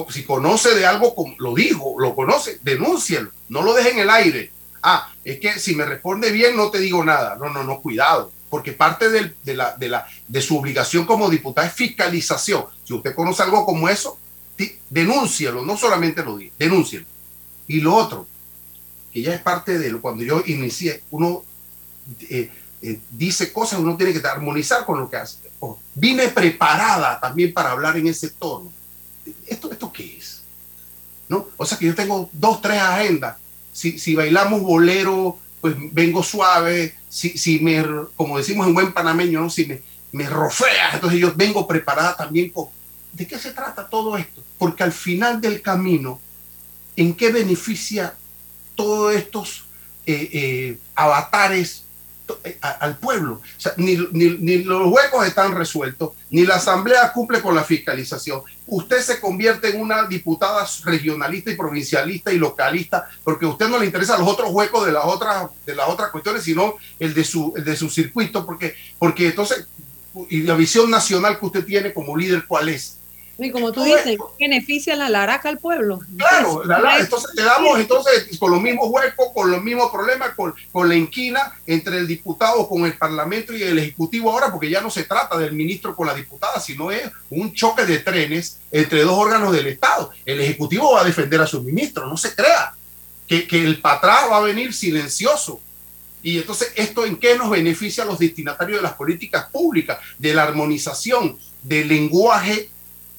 si conoce de algo, lo dijo, lo conoce, denúncielo, no lo deje en el aire. Ah, es que si me responde bien no te digo nada. No, no, no, cuidado porque parte de, la, de, la, de su obligación como diputada es fiscalización. Si usted conoce algo como eso, denúncielo, no solamente lo diga, denúncielo. Y lo otro, que ya es parte de lo, cuando yo inicié, uno eh, eh, dice cosas, uno tiene que armonizar con lo que hace. Oh, vine preparada también para hablar en ese tono. ¿Esto, ¿Esto qué es? ¿No? O sea que yo tengo dos, tres agendas. Si, si bailamos bolero, pues vengo suave, si, si me, como decimos en buen panameño, ¿no? si me, me rofea, entonces yo vengo preparada también con... ¿De qué se trata todo esto? Porque al final del camino, ¿en qué beneficia todos estos eh, eh, avatares eh, al pueblo. ni, los huecos están resueltos, ni la asamblea cumple con la fiscalización. Usted se convierte en una diputada regionalista y provincialista y localista porque a usted no le interesan los otros huecos de las otras, de las otras cuestiones, sino el de su, de su circuito, porque, porque entonces, y la visión nacional que usted tiene como líder, ¿cuál es? Y como tú dices, beneficia la laraca al pueblo. Claro, entonces quedamos entonces con los mismos huecos, con los mismos problemas, con, con la inquina entre el diputado con el parlamento y el ejecutivo ahora, porque ya no se trata del ministro con la diputada, sino es un choque de trenes entre dos órganos del Estado. El ejecutivo va a defender a su ministro, no se crea que, que el patrón va a venir silencioso. Y entonces, ¿esto en qué nos beneficia a los destinatarios de las políticas públicas, de la armonización, del lenguaje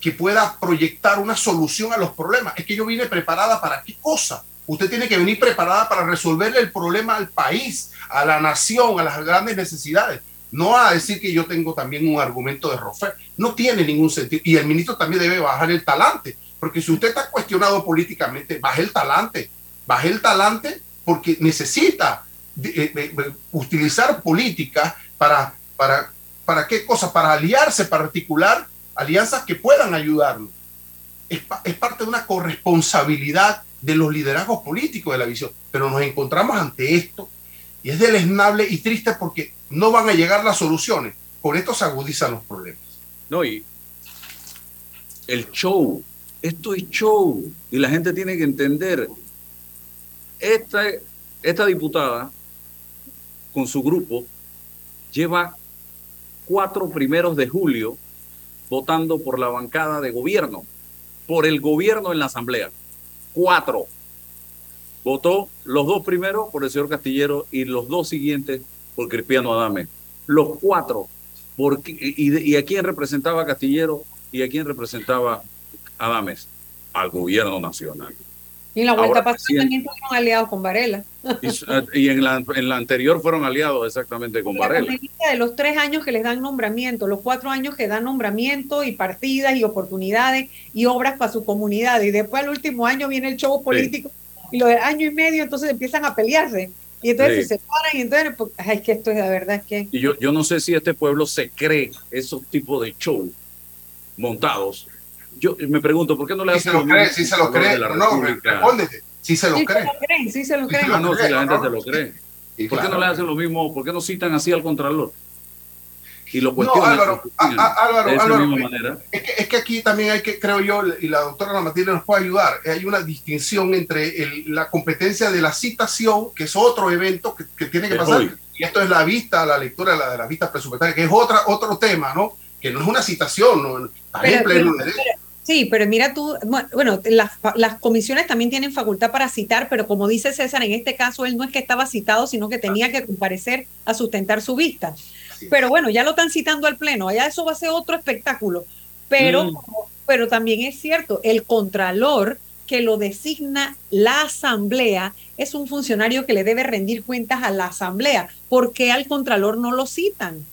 que pueda proyectar una solución a los problemas. Es que yo vine preparada para qué cosa. Usted tiene que venir preparada para resolverle el problema al país, a la nación, a las grandes necesidades. No a decir que yo tengo también un argumento de Rofer. No tiene ningún sentido. Y el ministro también debe bajar el talante. Porque si usted está cuestionado políticamente, baje el talante. Baje el talante porque necesita eh, utilizar políticas para, para, para qué cosa, para aliarse, para articular alianzas que puedan ayudarnos. Es, parte de una corresponsabilidad de los liderazgos políticos de la visión, pero nos encontramos ante esto y es deleznable y triste porque no van a llegar las soluciones. Con esto se agudizan los problemas. No, y el show, esto es show y la gente tiene que entender, esta, esta diputada con su grupo lleva cuatro primeros de julio votando por la bancada de gobierno, por el gobierno en la Asamblea. Cuatro. Votó los dos primeros por el señor Castillero y los dos siguientes por Cristiano Adame. Los cuatro. y, y, a quién representaba Castillero y a quién representaba Adames? Al gobierno nacional. Y en la vuelta pasada también fueron aliados con Varela. Y, en, la, en, la, anterior fueron aliados exactamente con Varela. De los tres años que les dan nombramiento, los cuatro años que dan nombramiento y partidas y oportunidades y obras para su comunidad. Y después al último año viene el show político y lo de año y medio entonces empiezan a pelearse. Y entonces se separan y entonces, pues, es que esto es la verdad que... Y yo, yo no sé si este pueblo se cree esos tipos de show montados yo me pregunto, ¿por qué no le hacen lo cree, si se lo cree, no, respóndete, si se lo cree. Sí se lo Ah, no, si la gente se lo cree. ¿Por qué no le hacen lo mismo? ¿Por qué no citan así al Contralor? Y lo cuestionan. No, Álvaro, Álvaro, de Álvaro misma manera. Es, que, es que aquí también hay que, creo yo, y la doctora Matilde nos puede ayudar, hay una distinción entre el, la competencia de la citación, que es otro evento que, que tiene que pasar, y esto es la vista, la lectura la de la vista presupuestaria, que es otra, otro tema, ¿no? Que no es una citación, ¿no? Pero, Sí, pero mira tú, bueno, las, las, comisiones también tienen facultad para citar, pero como dice César, en este caso él no es que estaba citado, sino que tenía que comparecer a sustentar su vista. Pero bueno, ya lo están citando al Pleno, allá eso va a ser otro espectáculo. Pero mm. Pero también es cierto, el contralor que lo designa la asamblea es un funcionario que le debe rendir cuentas a la asamblea. ¿Por qué al contralor no lo citan?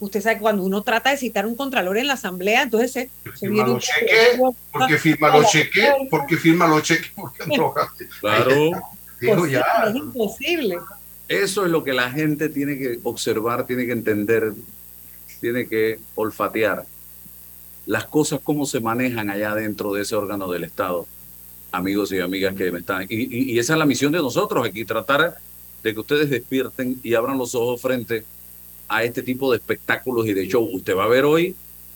Usted sabe que cuando uno trata de citar un contralor en la asamblea, entonces se, firma los cheques, porque firma los cheques, porque firma los cheques, Claro. Es imposible. Eso es lo que la gente tiene que observar, tiene que entender, tiene que olfatear. Las cosas, cómo se manejan allá dentro de ese órgano del Estado, amigos y amigas que me están. Y, y esa es la misión de nosotros aquí, tratar de que ustedes despierten y abran los ojos frente a este tipo de espectáculos y de show. Usted va a ver hoy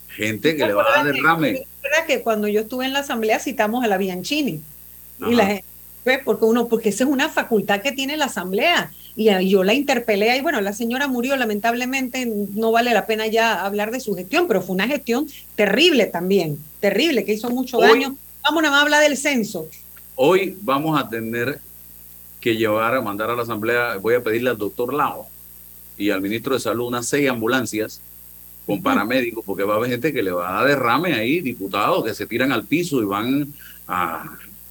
gente que le va a dar derrame. verdad que cuando yo estuve en la asamblea citamos a la Bianchini. Y la gente, pues, porque uno, porque esa es una facultad que tiene la asamblea. Y yo la interpelé y bueno, la señora murió lamentablemente, no vale la pena ya hablar de su gestión, pero fue una gestión terrible también, terrible, que hizo mucho daño. Vamos a hablar del censo. Hoy vamos a tener que llevar, a mandar a la asamblea, voy a pedirle al doctor Lao, y al ministro de Salud unas seis ambulancias con paramédicos, porque va a haber gente que le va a dar derrame ahí, diputados que se tiran al piso y van a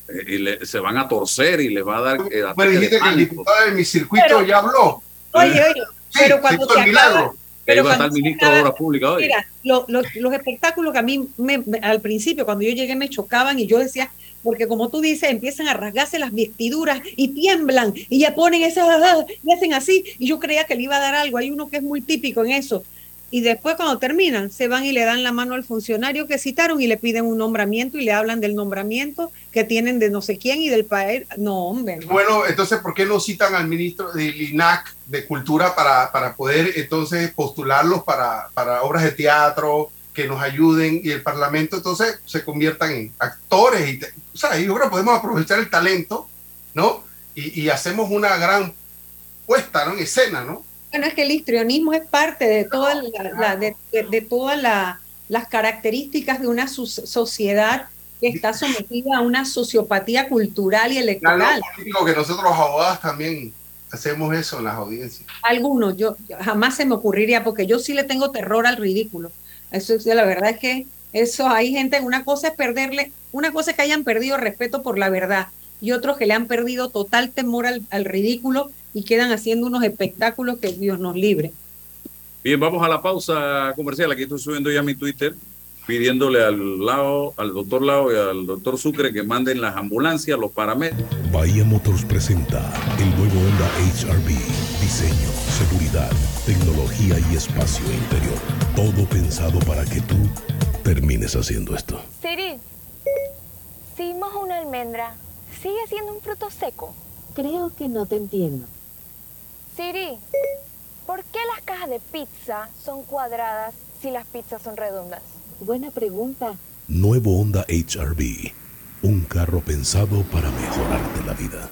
y se van a torcer y les va a dar. Eh, bueno, dijiste que el diputado de mi circuito ya habló. Oye, oye, pero cuando se acaba, pero va a estar el ministro de Obras Públicas hoy. Mira, los espectáculos que a mí me, al principio, cuando yo llegué, me chocaban y yo decía, porque como tú dices, empiezan a rasgarse las vestiduras y tiemblan y ya ponen esas, y hacen así, y yo creía que le iba a dar algo. Hay uno que es muy típico en eso. Y después cuando terminan, se van y le dan la mano al funcionario que citaron y le piden un nombramiento y le hablan del nombramiento que tienen de no sé quién y del país. No, hombre. Bueno, entonces, ¿por qué no citan al ministro del INAC de Cultura para, para poder entonces postularlos para, para obras de teatro, que nos ayuden y el Parlamento entonces se conviertan en actores. Y, o sea, yo creo que podemos aprovechar el talento, ¿no? Y, hacemos una gran puesta ¿no? en escena, ¿no? Bueno, es que el histrionismo es parte de, toda la, de, todas las características de una sociedad que está sometida a una sociopatía cultural y electoral. Claro, que nosotros los abogados también hacemos eso en las audiencias. Algunos, yo jamás se me ocurriría, porque yo sí le tengo terror al ridículo. Eso la verdad es que eso hay gente, una cosa es perderle, una cosa es que hayan perdido respeto por la verdad y otros que le han perdido total temor al, ridículo y quedan haciendo unos espectáculos que Dios nos libre. Bien, vamos a la pausa comercial. Aquí estoy subiendo ya mi Twitter pidiéndole al lado, al doctor Lao y al doctor Sucre que manden las ambulancias, los paramédicos. Bahía Motors presenta el nuevo Honda HRV. Diseño, seguridad, tecnología y espacio interior. Todo pensado para que tú termines haciendo esto. Siri, si mojo una almendra, ¿sigue siendo un fruto seco? Creo que no te entiendo. Siri, ¿por qué las cajas de pizza son cuadradas si las pizzas son redondas? Buena pregunta. Nuevo Honda HRV. Un carro pensado para mejorarte la vida.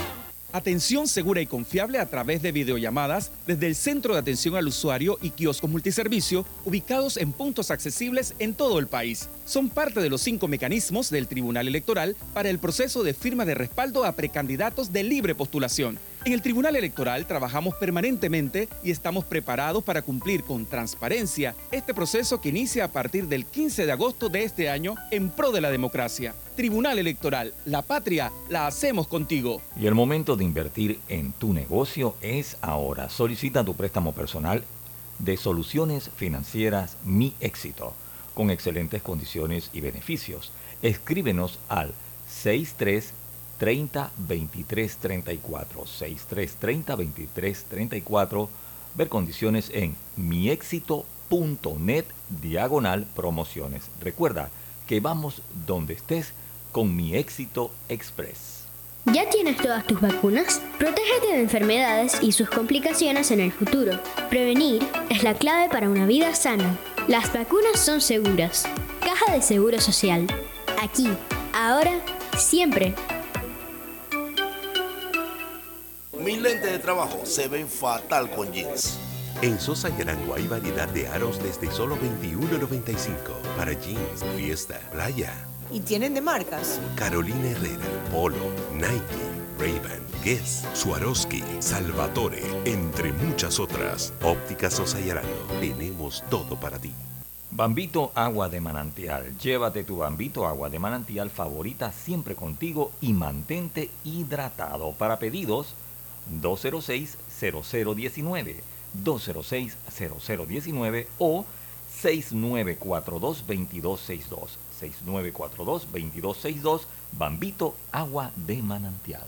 Atención segura y confiable a través de videollamadas desde el Centro de Atención al Usuario y kioscos multiservicio ubicados en puntos accesibles en todo el país. Son parte de los cinco mecanismos del Tribunal Electoral para el proceso de firma de respaldo a precandidatos de libre postulación. En el Tribunal Electoral trabajamos permanentemente y estamos preparados para cumplir con transparencia este proceso que inicia a partir del 15 de agosto de este año en pro de la democracia. Tribunal Electoral, la patria la hacemos contigo. Y el momento de invertir en tu negocio es ahora. Solicita tu préstamo personal de soluciones financieras Mi Éxito, con excelentes condiciones y beneficios. Escríbenos al 63 30 23 34 63 30 23 34 ver condiciones en miexito.net diagonal promociones recuerda que vamos donde estés con mi éxito express ¿Ya tienes todas tus vacunas? Protégete de enfermedades y sus complicaciones en el futuro. Prevenir es la clave para una vida sana. Las vacunas son seguras. Caja de Seguro Social. Aquí, ahora, siempre. Mis lentes de trabajo se ven fatal con jeans. En Sosa y Arango hay variedad de aros desde solo $21.95 para jeans, fiesta, playa. ¿Y tienen de marcas? Carolina Herrera, Polo, Nike, Ray-Ban, Guess, Swarovski, Salvatore, entre muchas otras. Óptica Sosa y Arango. Tenemos todo para ti. Bambito Agua de Manantial. Llévate tu Bambito Agua de Manantial favorita siempre contigo y mantente hidratado. Para pedidos 206-0019, 206-0019 o 6942-2262. 6942-2262, Bambito Agua de Manantial.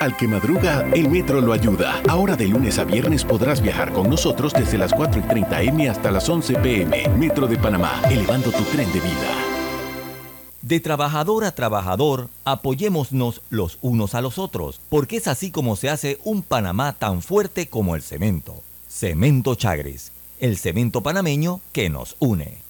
Al que madruga, el metro lo ayuda. Ahora de lunes a viernes podrás viajar con nosotros desde las 4 y 30 M hasta las 11 PM. Metro de Panamá, elevando tu tren de vida. De trabajador a trabajador, apoyémonos los unos a los otros, porque es así como se hace un Panamá tan fuerte como el cemento. Cemento Chagres, el cemento panameño que nos une.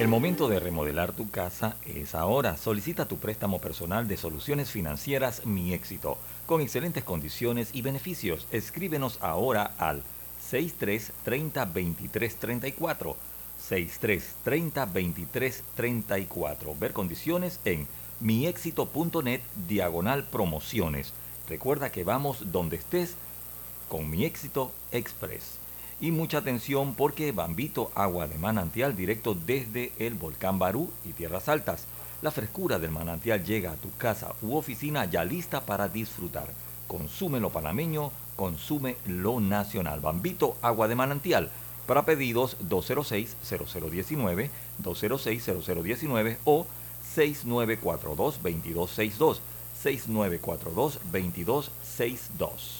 El momento de remodelar tu casa es ahora. Solicita tu préstamo personal de soluciones financieras Mi Éxito, con excelentes condiciones y beneficios. Escríbenos ahora al 6330-2334. 6330-2334. Ver condiciones en miexito.net diagonal promociones. Recuerda que vamos donde estés con Mi Éxito Express. Y mucha atención porque Bambito Agua de Manantial directo desde el volcán Barú y Tierras Altas. La frescura del manantial llega a tu casa u oficina ya lista para disfrutar. Consume lo panameño, consume lo nacional. Bambito Agua de Manantial. Para pedidos 206-0019, 206-0019 o 6942-2262, 6942-2262.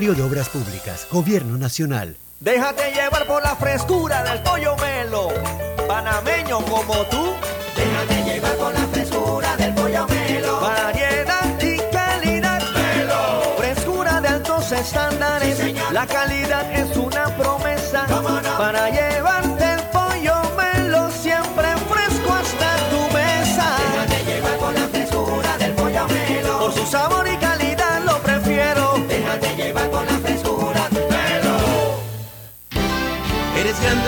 de Obras Públicas, Gobierno Nacional. Déjate llevar por la frescura del pollo melo, panameño como tú. Déjate llevar por la frescura del pollo melo. Variedad y calidad. Melo. Frescura de altos estándares. Sí, señor. la calidad es una promesa ¿Cómo no? para llevarte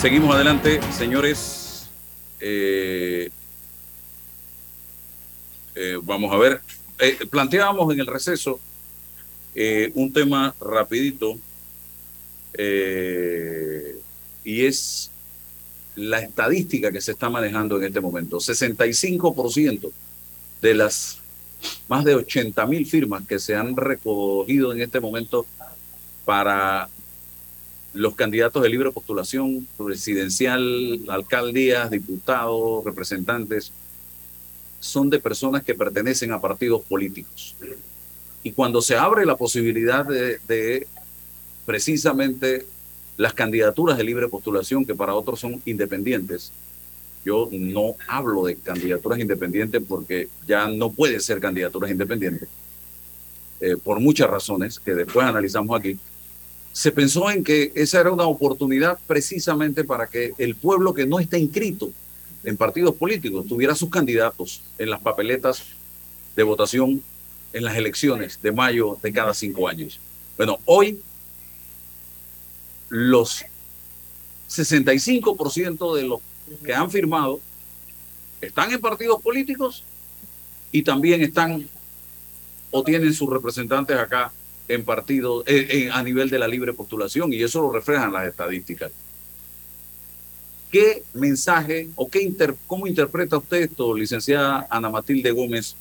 Seguimos adelante, señores. Eh, eh, vamos a ver. Eh, planteábamos en el receso un tema rapidito y es la estadística que se está manejando en este momento. 65% de las más de 80 mil firmas que se han recogido en este momento para los candidatos de libre postulación presidencial, alcaldías, diputados, representantes, son de personas que pertenecen a partidos políticos. Y cuando se abre la posibilidad de, precisamente las candidaturas de libre postulación, que para otros son independientes, yo no hablo de candidaturas independientes porque ya no puede ser candidaturas independientes, eh, por muchas razones que después analizamos aquí. Se pensó en que esa era una oportunidad precisamente para que el pueblo que no está inscrito en partidos políticos tuviera sus candidatos en las papeletas de votación en las elecciones de mayo de cada cinco años. Bueno, hoy los 65% de los que han firmado están en partidos políticos y también están o tienen sus representantes acá en partidos eh, a nivel de la libre postulación y eso lo reflejan las estadísticas. ¿Qué mensaje o qué inter, cómo interpreta usted esto, licenciada Ana Matilde Gómez,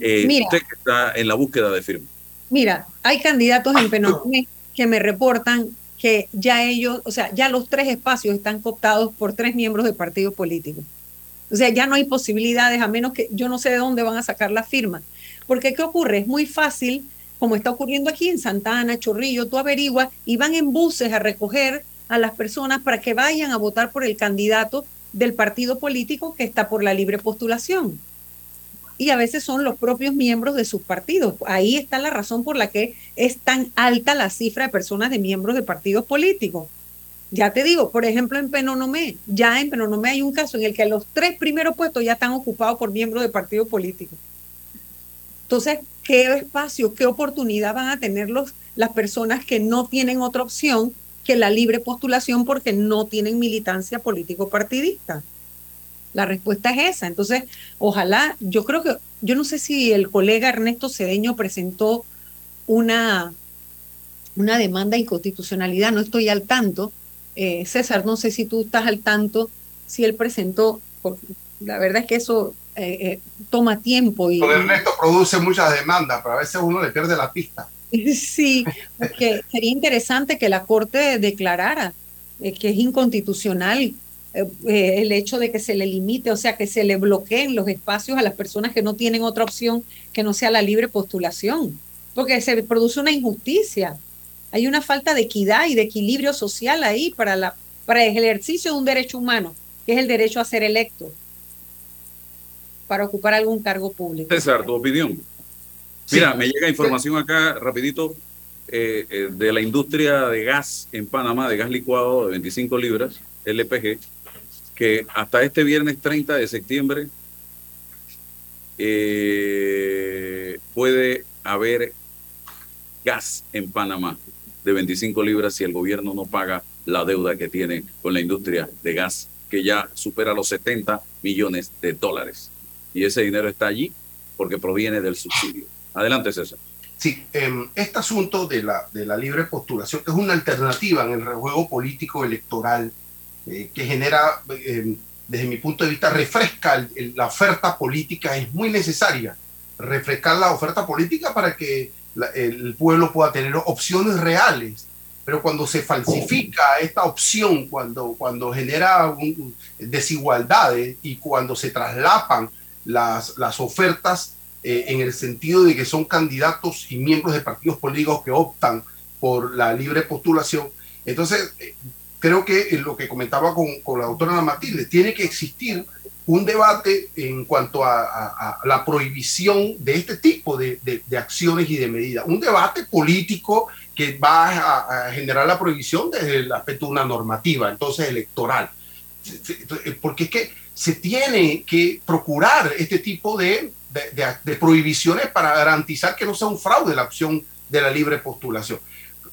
eh, Mira. usted que está en la búsqueda de firmas? Mira, hay candidatos en Penonomé que me reportan que ya ellos, o sea, ya los tres espacios están cooptados por tres miembros de partidos políticos. O sea, ya no hay posibilidades, a menos que yo no sé de dónde van a sacar la firma. Porque ¿qué ocurre? Es muy fácil, como está ocurriendo aquí en Santana, Chorrillo, tú averiguas y van en buses a recoger a las personas para que vayan a votar por el candidato del partido político que está por la libre postulación. Y a veces son los propios miembros de sus partidos. Ahí está la razón por la que es tan alta la cifra de personas de miembros de partidos políticos. Ya te digo, por ejemplo, en Penonomé, ya en Penonomé hay un caso en el que los tres primeros puestos ya están ocupados por miembros de partidos políticos. Entonces, ¿qué espacio, qué oportunidad van a tener los, las personas que no tienen otra opción que la libre postulación porque no tienen militancia político-partidista? La respuesta es esa. Entonces, ojalá, yo creo que, yo no sé si el colega Ernesto Cedeño presentó una, una demanda de inconstitucionalidad, no estoy al tanto. Eh, César, no sé si tú estás al tanto, si él presentó, la verdad es que eso eh, eh, toma tiempo. Y, Ernesto produce muchas demandas, pero a veces uno le pierde la pista. Sí, porque sería interesante que la Corte declarara eh, que es inconstitucional eh, eh, el hecho de que se le limite, o sea, que se le bloqueen los espacios a las personas que no tienen otra opción que no sea la libre postulación, porque se produce una injusticia. Hay una falta de equidad y de equilibrio social ahí para, la, para el ejercicio de un derecho humano, que es el derecho a ser electo, para ocupar algún cargo público. César, tu opinión. Mira, me llega información acá rapidito eh, eh, de la industria de gas en Panamá, de gas licuado de 25 libras, LPG, que hasta este viernes 30 de septiembre eh, puede haber gas en Panamá de 25 libras si el gobierno no paga la deuda que tiene con la industria de gas, que ya supera los 70 millones de dólares. Y ese dinero está allí porque proviene del subsidio. Adelante, César. Sí, eh, este asunto de la, de la libre postulación es una alternativa en el rejuego político electoral eh, que genera, eh, desde mi punto de vista, refresca el- el- la oferta política, es muy necesaria refrescar la oferta política para que la- el pueblo pueda tener opciones reales. Pero cuando se falsifica esta opción, cuando, cuando genera un- desigualdades y cuando se traslapan las, las ofertas eh, en el sentido de que son candidatos y miembros de partidos políticos que optan por la libre postulación, entonces eh, creo que lo que comentaba con, con la doctora Matilde, tiene que existir un debate en cuanto a, la prohibición de este tipo de, de- de acciones y de medidas. Un debate político que va a, a generar la prohibición desde el aspecto de una normativa, entonces electoral. Porque es que se tiene que procurar este tipo de, de- prohibiciones para garantizar que no sea un fraude la opción de la libre postulación.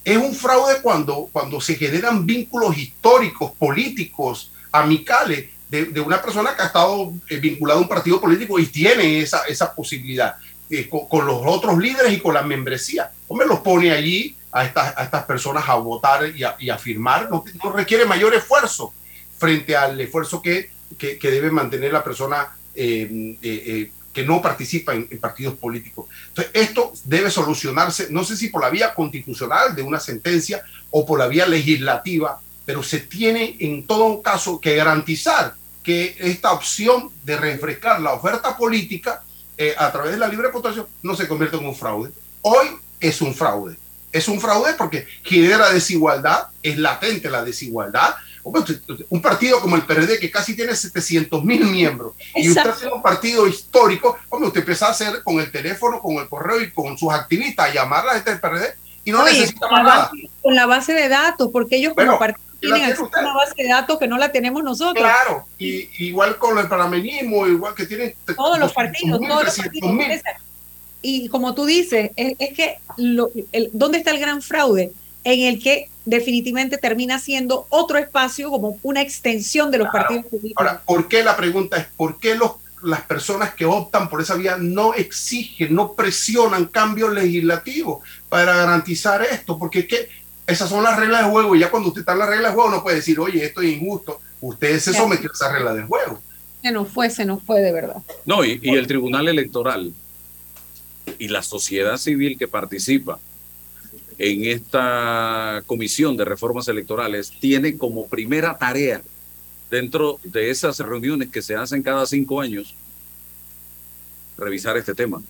Es un fraude cuando, cuando se generan vínculos históricos, políticos, amicales de, de una persona que ha estado eh, vinculada a un partido político y tiene esa, esa posibilidad eh, con, los otros líderes y con la membresía. Hombre, los pone allí a estas, a estas personas a votar y a, y a firmar. No requiere mayor esfuerzo frente al esfuerzo que, que, debe mantener la persona eh, eh, eh, que no participa en, partidos políticos. Entonces, esto debe solucionarse, no sé si por la vía constitucional de una sentencia o por la vía legislativa, pero se tiene en todo caso que garantizar que esta opción de refrescar la oferta política a través de la libre votación no se convierta en un fraude. Hoy es un fraude. Es un fraude porque genera desigualdad, es latente la desigualdad. Usted- Un partido como el PRD que casi tiene 700 mil miembros y usted tiene un partido histórico, hombre, usted empieza a hacer con el teléfono, con el correo y con sus activistas a llamar a la gente del PRD y no Oye, necesita más nada. Con la base de datos, porque ellos como partido tienen una base de datos que no la tenemos nosotros. Claro, y, igual con el panameñismo, igual que tienen todos los partidos, 200.000, todos los 300.000. partidos. Y como tú dices, es, es que lo- el- ¿dónde está el gran fraude? En el que definitivamente termina siendo otro espacio como una extensión de los partidos políticos. Ahora, ¿por qué la pregunta es por qué los, las personas que optan por esa vía no exigen, no presionan cambios legislativos para garantizar esto? Porque es que esas son las reglas de juego y ya cuando usted está en las reglas de juego no puede decir, oye, esto es injusto. Usted se sometió a esa regla del juego. Se nos fue, se nos fue de verdad. No, y, y el Tribunal Electoral y la sociedad civil que participa en esta comisión de reformas electorales tiene como primera tarea dentro de esas reuniones que se hacen cada cinco años revisar este tema.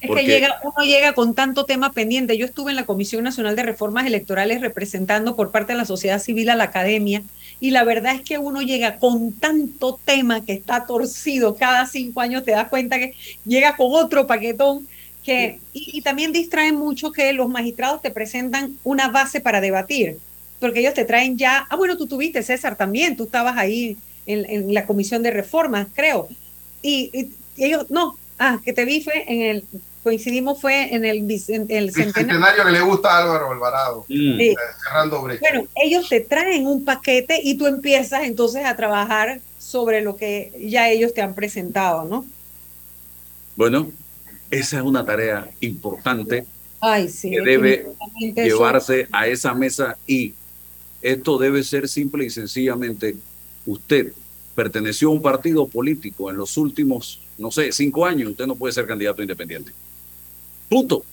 Es que llega, uno llega con tanto tema pendiente. Yo estuve en la Comisión Nacional de Reformas Electorales representando por parte de la sociedad civil a la academia y la verdad es que uno llega con tanto tema que está torcido cada cinco años, te das cuenta que llega con otro paquetón que, y, y también distrae mucho que los magistrados te presentan una base para debatir, porque ellos te traen ya, ah, bueno, tú tuviste, César, también, tú estabas ahí en, en la Comisión de Reformas, creo, y, y- y ellos, no, ah, que te vi fue en el, coincidimos fue en el, en el centenario. centenario que le gusta a Álvaro Alvarado, Mm. Sí. eh, cerrando brecha. Bueno, ellos te traen un paquete y tú empiezas entonces a trabajar sobre lo que ya ellos te han presentado, ¿no? Bueno, esa es una tarea importante Ay, sí. que debe eso- llevarse a esa mesa y esto debe ser simple y sencillamente usted perteneció a un partido político en los últimos, no sé, cinco años, usted no puede ser candidato independiente. Punto.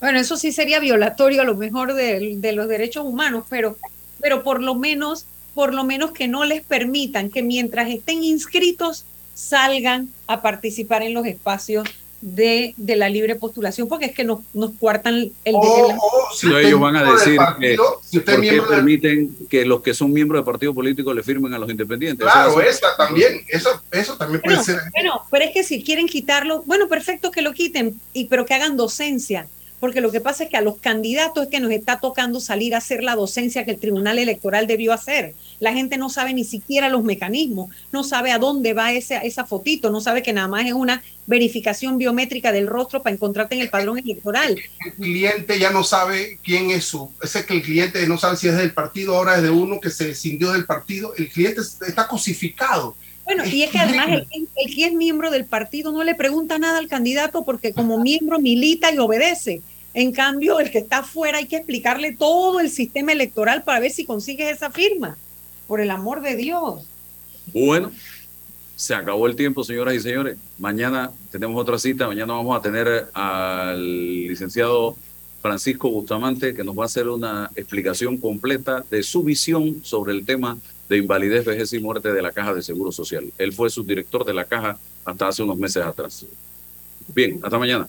Bueno, eso sí sería violatorio a lo mejor de, de los derechos humanos, pero, pero por lo menos, por lo menos que no les permitan que mientras estén inscritos salgan a participar en los espacios de, de la libre postulación, porque es que nos, nos cuartan el, el- O- el- o si No, ellos van a decir que partido, si usted es ¿por qué miembro del- permiten que los que son miembros de partido político le firmen a los independientes? Claro, esa también, eso, eso también puede ser. bueno, pero es que si quieren quitarlo, bueno, perfecto que lo quiten, y, pero que hagan docencia, porque lo que pasa es que a los candidatos es que nos está tocando salir a hacer la docencia que el Tribunal Electoral debió hacer. La gente no sabe ni siquiera los mecanismos, no sabe a dónde va esa, esa fotito, no sabe que nada más es una verificación biométrica del rostro para encontrarte en el padrón electoral. El cliente ya no sabe quién es su. Ese que el cliente no sabe si es del partido, ahora es de uno que se escindió del partido. El cliente está cosificado. Bueno, y es que además el, el que es miembro del partido no le pregunta nada al candidato porque como miembro milita y obedece. En cambio, el que está afuera hay que explicarle todo el sistema electoral para ver si consigues esa firma. Por el amor de Dios. Bueno, Se acabó el tiempo, señoras y señores. Mañana tenemos otra cita. Mañana vamos a tener al licenciado Francisco Bustamante, que nos va a hacer una explicación completa de su visión sobre el tema de invalidez, vejez y muerte de la Caja de Seguro Social. Él fue subdirector de la Caja hasta hace unos meses atrás. Bien, hasta mañana.